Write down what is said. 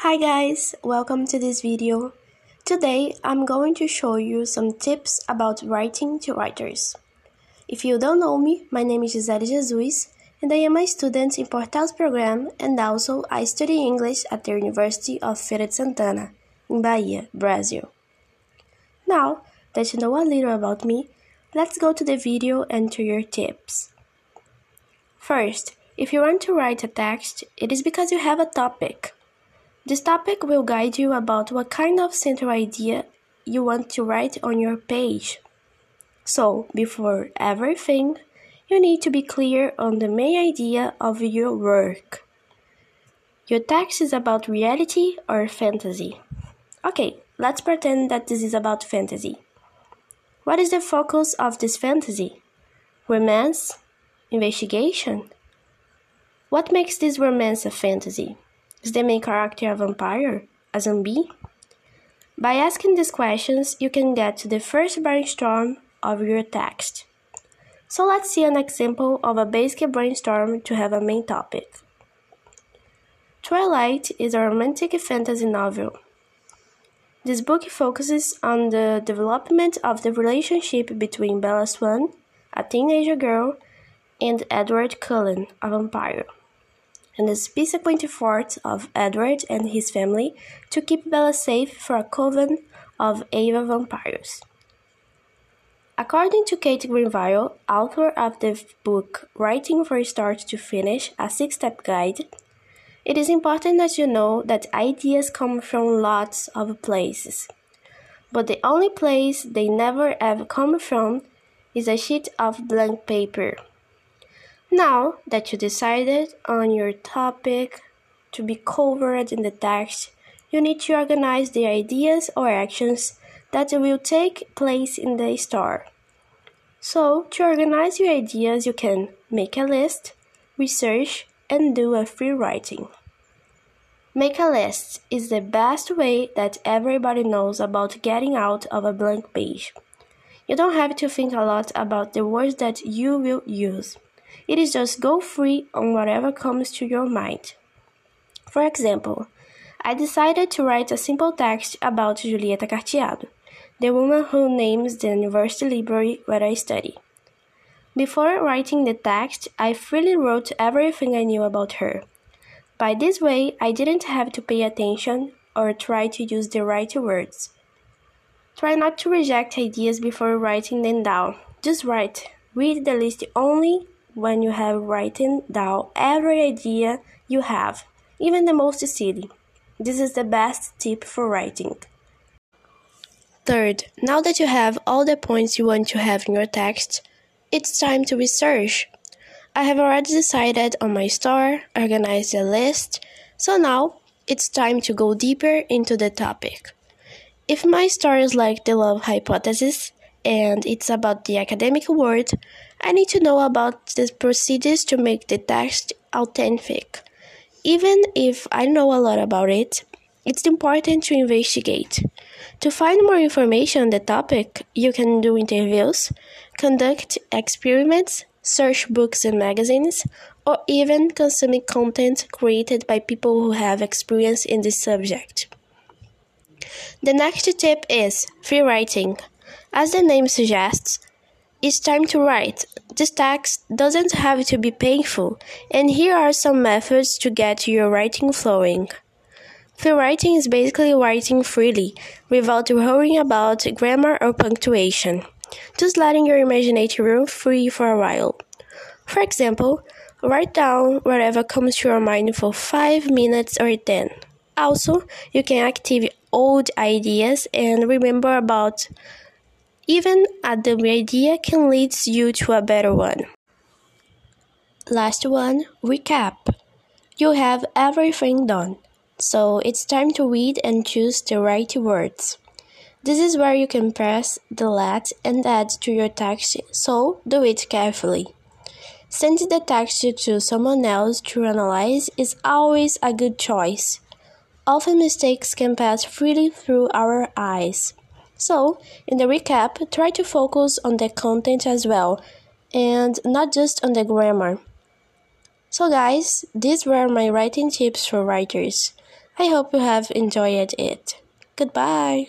Hi guys, welcome to this video. Today I'm going to show you some tips about writing to writers. If you don't know me, my name is Gisele Jesus and I am a student in Portals program and also I study English at the University of Feira de Santana in Bahia, Brazil. Now that you know a little about me, let's go to the video and to your tips. First, if you want to write a text, it is because you have a topic. This topic will guide you about what kind of central idea you want to write on your page. So, before everything, you need to be clear on the main idea of your work. Your text is about reality or fantasy. Okay, let's pretend that this is about fantasy. What is the focus of this fantasy? Romance? Investigation? What makes this romance a fantasy? Is the main character a vampire? A zombie? By asking these questions, you can get to the first brainstorm of your text. So let's see an example of a basic brainstorm to have a main topic. Twilight is a romantic fantasy novel. This book focuses on the development of the relationship between Bella Swan, a teenager girl, and Edward Cullen, a vampire and the subsequent efforts of Edward and his family to keep Bella safe from a coven of Ava vampires. According to Kate Grenville, author of the book Writing from Start to Finish, a six step guide, it is important that you know that ideas come from lots of places. But the only place they never have come from is a sheet of blank paper. Now that you decided on your topic to be covered in the text, you need to organize the ideas or actions that will take place in the store. So, to organize your ideas, you can make a list, research, and do a free writing. Make a list is the best way that everybody knows about getting out of a blank page. You don't have to think a lot about the words that you will use. It is just go free on whatever comes to your mind. For example, I decided to write a simple text about Julieta Carteado, the woman who names the university library where I study. Before writing the text, I freely wrote everything I knew about her. By this way, I didn't have to pay attention or try to use the right words. Try not to reject ideas before writing them down. Just write. Read the list only when you have written down every idea you have, even the most silly. This is the best tip for writing. Third, now that you have all the points you want to have in your text, it's time to research. I have already decided on my store, organized a list, so now it's time to go deeper into the topic. If my story is like the love hypothesis, and it's about the academic world, I need to know about the procedures to make the text authentic. Even if I know a lot about it, it's important to investigate. To find more information on the topic, you can do interviews, conduct experiments, search books and magazines, or even consume content created by people who have experience in this subject. The next tip is free writing. As the name suggests, it's time to write. This text doesn't have to be painful, and here are some methods to get your writing flowing. Free writing is basically writing freely, without worrying about grammar or punctuation, just letting your imagination roam free for a while. For example, write down whatever comes to your mind for 5 minutes or 10. Also, you can activate old ideas and remember about even a dumb idea can lead you to a better one. Last one recap. You have everything done, so it's time to read and choose the right words. This is where you can press delete and add to your text, so do it carefully. Sending the text to someone else to analyze is always a good choice. Often mistakes can pass freely through our eyes. So, in the recap, try to focus on the content as well and not just on the grammar. So, guys, these were my writing tips for writers. I hope you have enjoyed it. Goodbye.